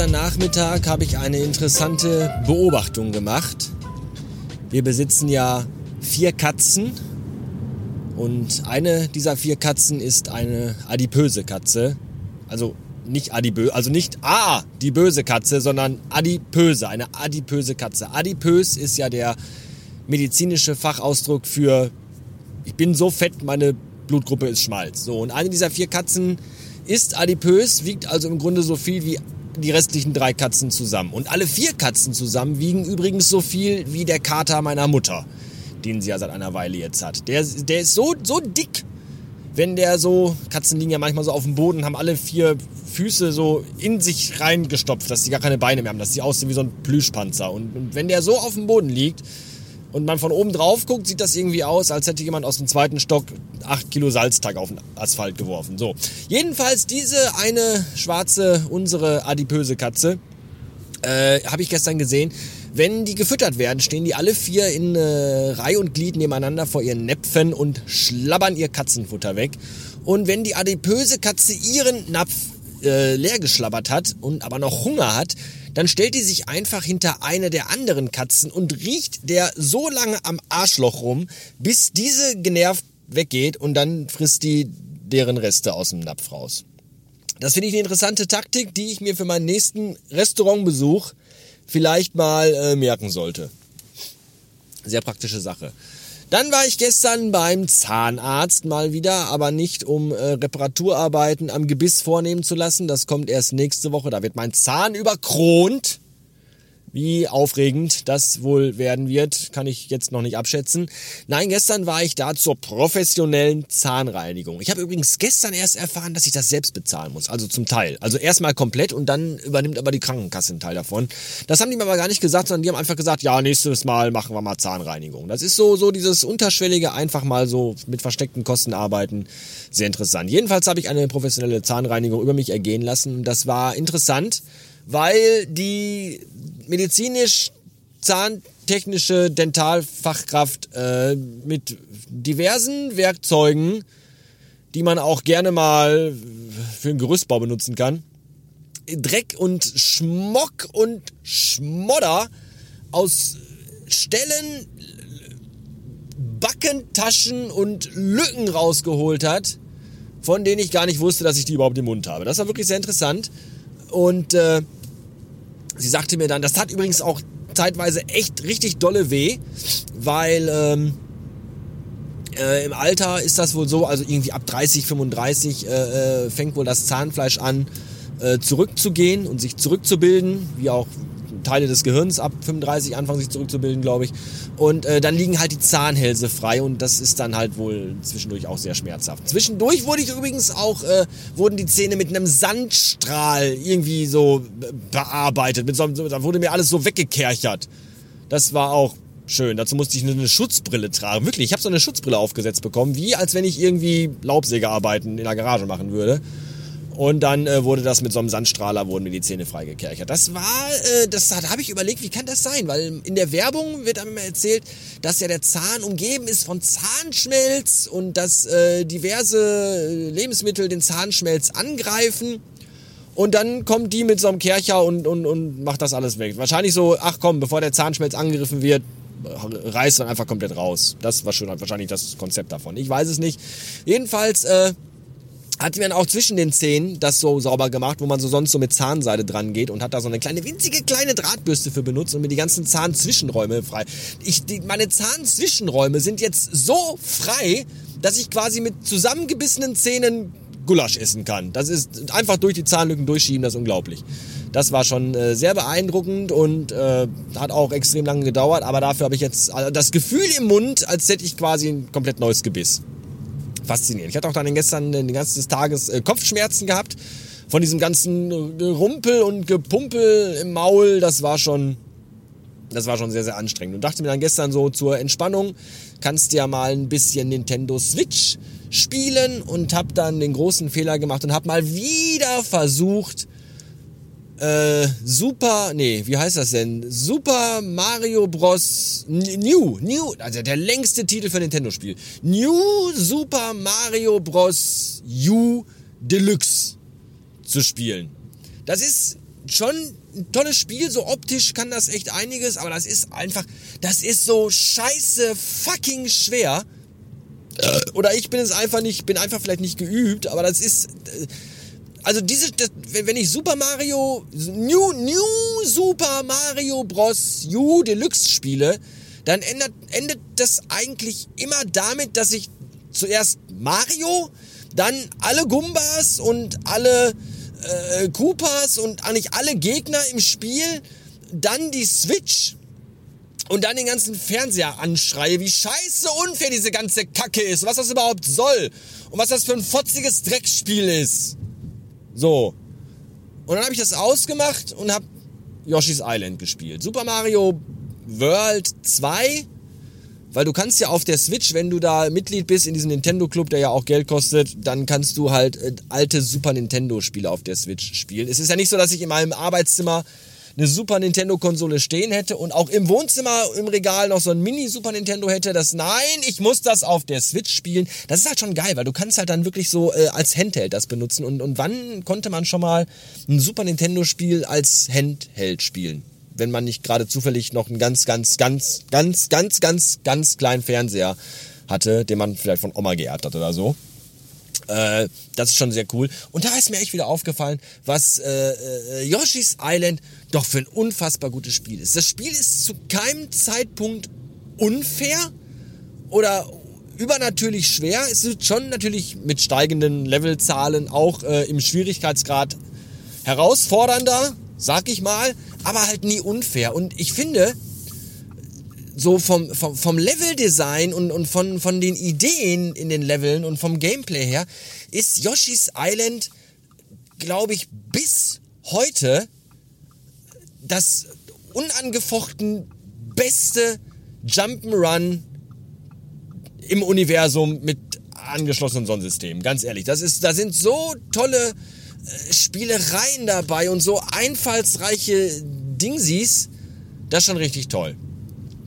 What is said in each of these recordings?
gestern Nachmittag habe ich eine interessante Beobachtung gemacht. Wir besitzen ja vier Katzen und eine dieser vier Katzen ist eine adipöse Katze. Also nicht adipö, also nicht A, die böse Katze, sondern adipöse, eine adipöse Katze. Adipös ist ja der medizinische Fachausdruck für ich bin so fett, meine Blutgruppe ist Schmalz. So und eine dieser vier Katzen ist adipös, wiegt also im Grunde so viel wie die restlichen drei Katzen zusammen. Und alle vier Katzen zusammen wiegen übrigens so viel wie der Kater meiner Mutter, den sie ja seit einer Weile jetzt hat. Der, der ist so, so dick, wenn der so, Katzen liegen ja manchmal so auf dem Boden, haben alle vier Füße so in sich reingestopft, dass sie gar keine Beine mehr haben, dass sie aussehen wie so ein Plüschpanzer. Und, und wenn der so auf dem Boden liegt, und man von oben drauf guckt, sieht das irgendwie aus, als hätte jemand aus dem zweiten Stock 8 Kilo Salztag auf den Asphalt geworfen. So. Jedenfalls diese eine schwarze, unsere adipöse Katze, äh, habe ich gestern gesehen. Wenn die gefüttert werden, stehen die alle vier in äh, Reihe und Glied nebeneinander vor ihren Näpfen und schlabbern ihr Katzenfutter weg. Und wenn die adipöse Katze ihren Napf äh, leer geschlabbert hat und aber noch Hunger hat, dann stellt die sich einfach hinter eine der anderen Katzen und riecht der so lange am Arschloch rum, bis diese genervt weggeht und dann frisst die deren Reste aus dem Napf raus. Das finde ich eine interessante Taktik, die ich mir für meinen nächsten Restaurantbesuch vielleicht mal äh, merken sollte. Sehr praktische Sache. Dann war ich gestern beim Zahnarzt mal wieder, aber nicht um äh, Reparaturarbeiten am Gebiss vornehmen zu lassen. Das kommt erst nächste Woche. Da wird mein Zahn überkront. Wie aufregend das wohl werden wird, kann ich jetzt noch nicht abschätzen. Nein, gestern war ich da zur professionellen Zahnreinigung. Ich habe übrigens gestern erst erfahren, dass ich das selbst bezahlen muss. Also zum Teil. Also erstmal komplett und dann übernimmt aber die Krankenkasse einen Teil davon. Das haben die mir aber gar nicht gesagt, sondern die haben einfach gesagt, ja, nächstes Mal machen wir mal Zahnreinigung. Das ist so, so dieses unterschwellige, einfach mal so mit versteckten Kosten arbeiten. Sehr interessant. Jedenfalls habe ich eine professionelle Zahnreinigung über mich ergehen lassen. Das war interessant weil die medizinisch zahntechnische Dentalfachkraft äh, mit diversen Werkzeugen, die man auch gerne mal für einen Gerüstbau benutzen kann, Dreck und Schmock und Schmodder aus Stellen, Backentaschen und Lücken rausgeholt hat, von denen ich gar nicht wusste, dass ich die überhaupt im Mund habe. Das war wirklich sehr interessant. Und äh, Sie sagte mir dann, das tat übrigens auch zeitweise echt richtig dolle weh, weil ähm, äh, im Alter ist das wohl so, also irgendwie ab 30, 35 äh, äh, fängt wohl das Zahnfleisch an äh, zurückzugehen und sich zurückzubilden, wie auch Teile des Gehirns ab 35 anfangen sich zurückzubilden, glaube ich. Und äh, dann liegen halt die Zahnhälse frei und das ist dann halt wohl zwischendurch auch sehr schmerzhaft. Zwischendurch wurde ich übrigens auch, äh, wurden die Zähne mit einem Sandstrahl irgendwie so bearbeitet. Mit so, da wurde mir alles so weggekerchert. Das war auch schön. Dazu musste ich eine Schutzbrille tragen. Wirklich, ich habe so eine Schutzbrille aufgesetzt bekommen, wie als wenn ich irgendwie Laubsägearbeiten in der Garage machen würde. Und dann äh, wurde das mit so einem Sandstrahler, wurden mir die Zähne freigekerchert. Das war, äh, das da habe ich überlegt, wie kann das sein? Weil in der Werbung wird einem erzählt, dass ja der Zahn umgeben ist von Zahnschmelz und dass äh, diverse Lebensmittel den Zahnschmelz angreifen. Und dann kommt die mit so einem Kercher und, und, und macht das alles weg. Wahrscheinlich so, ach komm, bevor der Zahnschmelz angegriffen wird, reißt dann einfach komplett raus. Das war schon wahrscheinlich das Konzept davon. Ich weiß es nicht. Jedenfalls, äh, hat mir dann auch zwischen den Zähnen das so sauber gemacht, wo man so sonst so mit Zahnseide dran geht und hat da so eine kleine, winzige kleine Drahtbürste für benutzt und mir die ganzen Zahnzwischenräume frei. Ich, die, meine Zahnzwischenräume sind jetzt so frei, dass ich quasi mit zusammengebissenen Zähnen Gulasch essen kann. Das ist einfach durch die Zahnlücken durchschieben, das ist unglaublich. Das war schon äh, sehr beeindruckend und äh, hat auch extrem lange gedauert, aber dafür habe ich jetzt also das Gefühl im Mund, als hätte ich quasi ein komplett neues Gebiss faszinierend. Ich hatte auch dann gestern den ganzen des Tages äh, Kopfschmerzen gehabt von diesem ganzen Rumpel und Gepumpel im Maul. Das war schon, das war schon sehr, sehr anstrengend. Und dachte mir dann gestern so zur Entspannung, kannst du ja mal ein bisschen Nintendo Switch spielen und hab dann den großen Fehler gemacht und hab mal wieder versucht, äh, Super, nee, wie heißt das denn? Super Mario Bros. New, New, also der längste Titel für Nintendo-Spiel. New Super Mario Bros. U Deluxe zu spielen. Das ist schon ein tolles Spiel, so optisch kann das echt einiges, aber das ist einfach, das ist so scheiße fucking schwer. Oder ich bin es einfach nicht, bin einfach vielleicht nicht geübt, aber das ist, also diese, das, wenn ich Super Mario, New, New Super Mario Bros. U Deluxe spiele, dann endet, endet das eigentlich immer damit, dass ich zuerst Mario, dann alle Gumbas und alle äh, Koopas und eigentlich alle Gegner im Spiel, dann die Switch und dann den ganzen Fernseher anschreie, wie scheiße unfair diese ganze Kacke ist, was das überhaupt soll und was das für ein fotziges Dreckspiel ist. So. Und dann habe ich das ausgemacht und habe Yoshi's Island gespielt. Super Mario World 2 weil du kannst ja auf der Switch, wenn du da Mitglied bist in diesem Nintendo Club, der ja auch Geld kostet, dann kannst du halt äh, alte Super Nintendo Spiele auf der Switch spielen. Es ist ja nicht so, dass ich in meinem Arbeitszimmer eine Super Nintendo Konsole stehen hätte und auch im Wohnzimmer im Regal noch so ein Mini Super Nintendo hätte. Das nein, ich muss das auf der Switch spielen. Das ist halt schon geil, weil du kannst halt dann wirklich so äh, als Handheld das benutzen. Und, und wann konnte man schon mal ein Super Nintendo Spiel als Handheld spielen? wenn man nicht gerade zufällig noch einen ganz, ganz, ganz, ganz, ganz, ganz, ganz kleinen Fernseher hatte, den man vielleicht von Oma geerbt hat oder so. Äh, das ist schon sehr cool. Und da ist mir echt wieder aufgefallen, was äh, äh, Yoshi's Island doch für ein unfassbar gutes Spiel ist. Das Spiel ist zu keinem Zeitpunkt unfair oder übernatürlich schwer. Es ist schon natürlich mit steigenden Levelzahlen auch äh, im Schwierigkeitsgrad herausfordernder, sag ich mal aber halt nie unfair. Und ich finde, so vom, vom, vom Leveldesign und, und von, von den Ideen in den Leveln und vom Gameplay her ist Yoshi's Island, glaube ich, bis heute das unangefochten beste Jump'n'Run im Universum mit angeschlossenem Sonnensystem. Ganz ehrlich, das ist, da sind so tolle Spielereien dabei und so einfallsreiche Dingsies. Das ist schon richtig toll.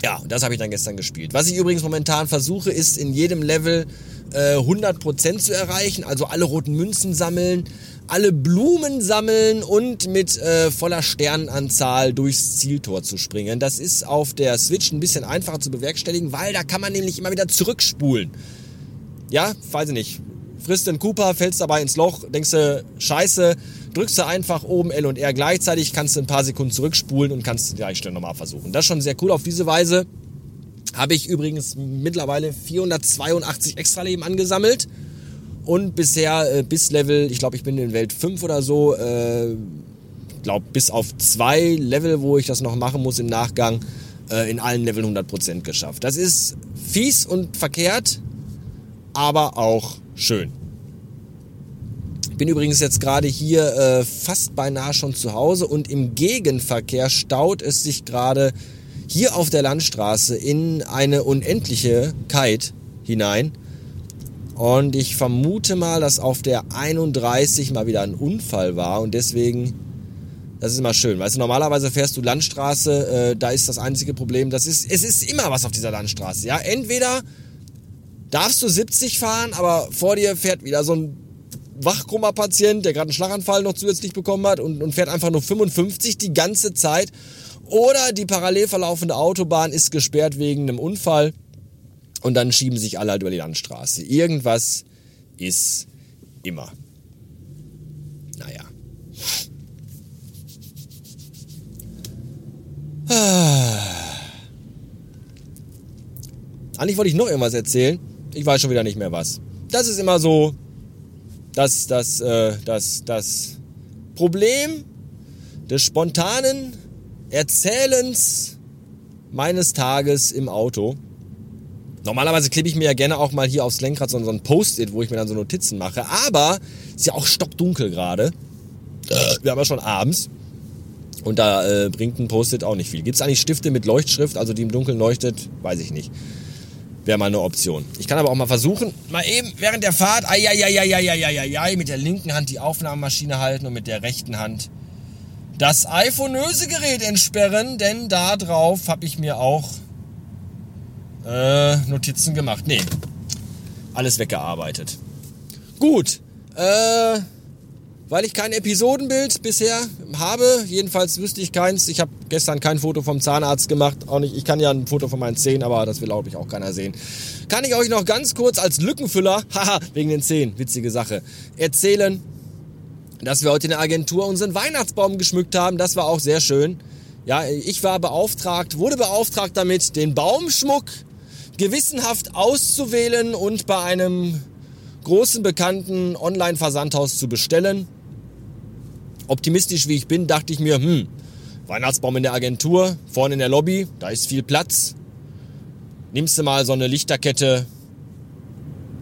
Ja, das habe ich dann gestern gespielt. Was ich übrigens momentan versuche, ist in jedem Level äh, 100% zu erreichen. Also alle roten Münzen sammeln, alle Blumen sammeln und mit äh, voller Sternenanzahl durchs Zieltor zu springen. Das ist auf der Switch ein bisschen einfacher zu bewerkstelligen, weil da kann man nämlich immer wieder zurückspulen. Ja, weiß ich nicht frisst den Cooper, fällst dabei ins Loch, denkst du, scheiße, drückst du einfach oben L und R gleichzeitig, kannst du ein paar Sekunden zurückspulen und kannst die gleiche Stelle nochmal versuchen. Das ist schon sehr cool. Auf diese Weise habe ich übrigens mittlerweile 482 Extraleben angesammelt und bisher äh, bis Level, ich glaube, ich bin in Welt 5 oder so, äh, glaube bis auf zwei Level, wo ich das noch machen muss im Nachgang, äh, in allen Level 100% geschafft. Das ist fies und verkehrt, aber auch schön. Ich bin übrigens jetzt gerade hier äh, fast beinahe schon zu Hause und im Gegenverkehr staut es sich gerade hier auf der Landstraße in eine unendliche Kite hinein. Und ich vermute mal, dass auf der 31 mal wieder ein Unfall war und deswegen, das ist immer schön. Weißt du, normalerweise fährst du Landstraße, äh, da ist das einzige Problem, das ist, es ist immer was auf dieser Landstraße. Ja, entweder darfst du 70 fahren, aber vor dir fährt wieder so ein Wachkoma-Patient, der gerade einen Schlaganfall noch zusätzlich bekommen hat und, und fährt einfach nur 55 die ganze Zeit. Oder die parallel verlaufende Autobahn ist gesperrt wegen einem Unfall und dann schieben sich alle halt über die Landstraße. Irgendwas ist immer. Naja. Eigentlich wollte ich noch irgendwas erzählen ich weiß schon wieder nicht mehr was. Das ist immer so das, das, äh, das, das Problem des spontanen Erzählens meines Tages im Auto. Normalerweise klebe ich mir ja gerne auch mal hier aufs Lenkrad so, ein Post-it, wo ich mir dann so Notizen mache. Aber ist ja auch stockdunkel gerade. Wir haben ja schon abends. Und da äh, bringt ein Post-it auch nicht viel. Gibt es eigentlich Stifte mit Leuchtschrift, also die im Dunkeln leuchtet? Weiß ich nicht wäre mal eine Option. Ich kann aber auch mal versuchen, mal eben während der Fahrt, ai, ai, ai, ai, ai, ai, ai, mit der linken Hand die Aufnahmemaschine halten und mit der rechten Hand das iPhoneöse Gerät entsperren, denn da drauf habe ich mir auch äh, Notizen gemacht. Nee, alles weggearbeitet. Gut, äh, weil ich kein Episodenbild bisher habe, jedenfalls wüsste ich keins. Ich habe gestern kein Foto vom Zahnarzt gemacht. Auch nicht. Ich kann ja ein Foto von meinen Zähnen, aber das will glaube ich auch keiner sehen. Kann ich euch noch ganz kurz als Lückenfüller, haha, wegen den Zähnen, witzige Sache, erzählen, dass wir heute in der Agentur unseren Weihnachtsbaum geschmückt haben. Das war auch sehr schön. Ja, ich war beauftragt, wurde beauftragt damit, den Baumschmuck gewissenhaft auszuwählen und bei einem großen bekannten Online-Versandhaus zu bestellen optimistisch wie ich bin, dachte ich mir, hm, Weihnachtsbaum in der Agentur, vorne in der Lobby, da ist viel Platz. Nimmst du mal so eine Lichterkette,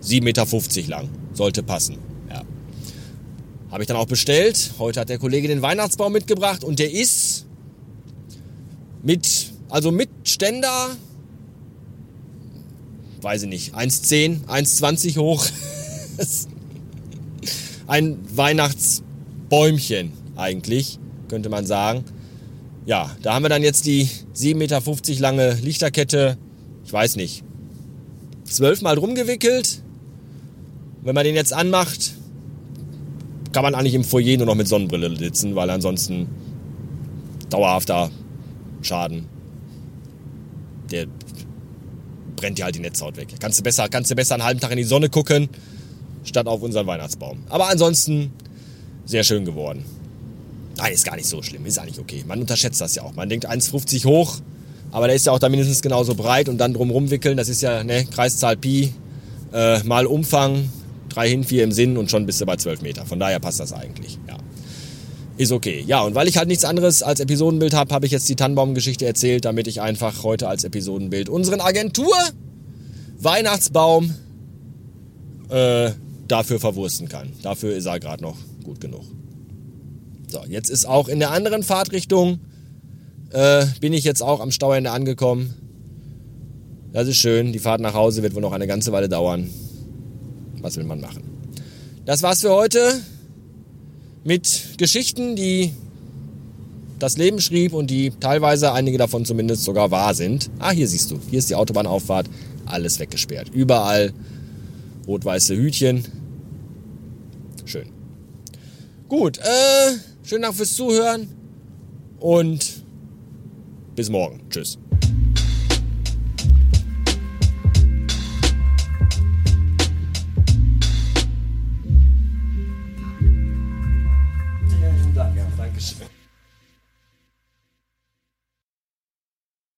7,50 Meter lang, sollte passen. Ja. Habe ich dann auch bestellt. Heute hat der Kollege den Weihnachtsbaum mitgebracht und der ist mit, also mit Ständer, weiß ich nicht, 1,10, 1,20 hoch. Ein Weihnachtsbäumchen eigentlich, könnte man sagen. Ja, da haben wir dann jetzt die 7,50 Meter lange Lichterkette, ich weiß nicht, zwölfmal drum gewickelt. Wenn man den jetzt anmacht, kann man eigentlich im Foyer nur noch mit Sonnenbrille sitzen, weil ansonsten dauerhafter Schaden. Der brennt dir halt die Netzhaut weg. Kannst du besser, kannst du besser einen halben Tag in die Sonne gucken, statt auf unseren Weihnachtsbaum. Aber ansonsten sehr schön geworden. Nein, ist gar nicht so schlimm, ist eigentlich okay. Man unterschätzt das ja auch. Man denkt 1,50 hoch, aber der ist ja auch da mindestens genauso breit und dann drumherum wickeln, das ist ja ne, Kreiszahl Pi äh, mal Umfang, 3 hin, 4 im Sinn und schon bist du bei 12 Meter. Von daher passt das eigentlich, ja. Ist okay. Ja, und weil ich halt nichts anderes als Episodenbild habe, habe ich jetzt die Tannenbaum-Geschichte erzählt, damit ich einfach heute als Episodenbild unseren Agentur Weihnachtsbaum äh, dafür verwursten kann. Dafür ist er gerade noch gut genug. So, jetzt ist auch in der anderen Fahrtrichtung, äh, bin ich jetzt auch am Stauende angekommen. Das ist schön. Die Fahrt nach Hause wird wohl noch eine ganze Weile dauern. Was will man machen? Das war's für heute mit Geschichten, die das Leben schrieb und die teilweise, einige davon zumindest, sogar wahr sind. Ah, hier siehst du, hier ist die Autobahnauffahrt, alles weggesperrt. Überall rot-weiße Hütchen. Schön. Gut, äh, Schönen Dank fürs Zuhören und bis morgen. Tschüss.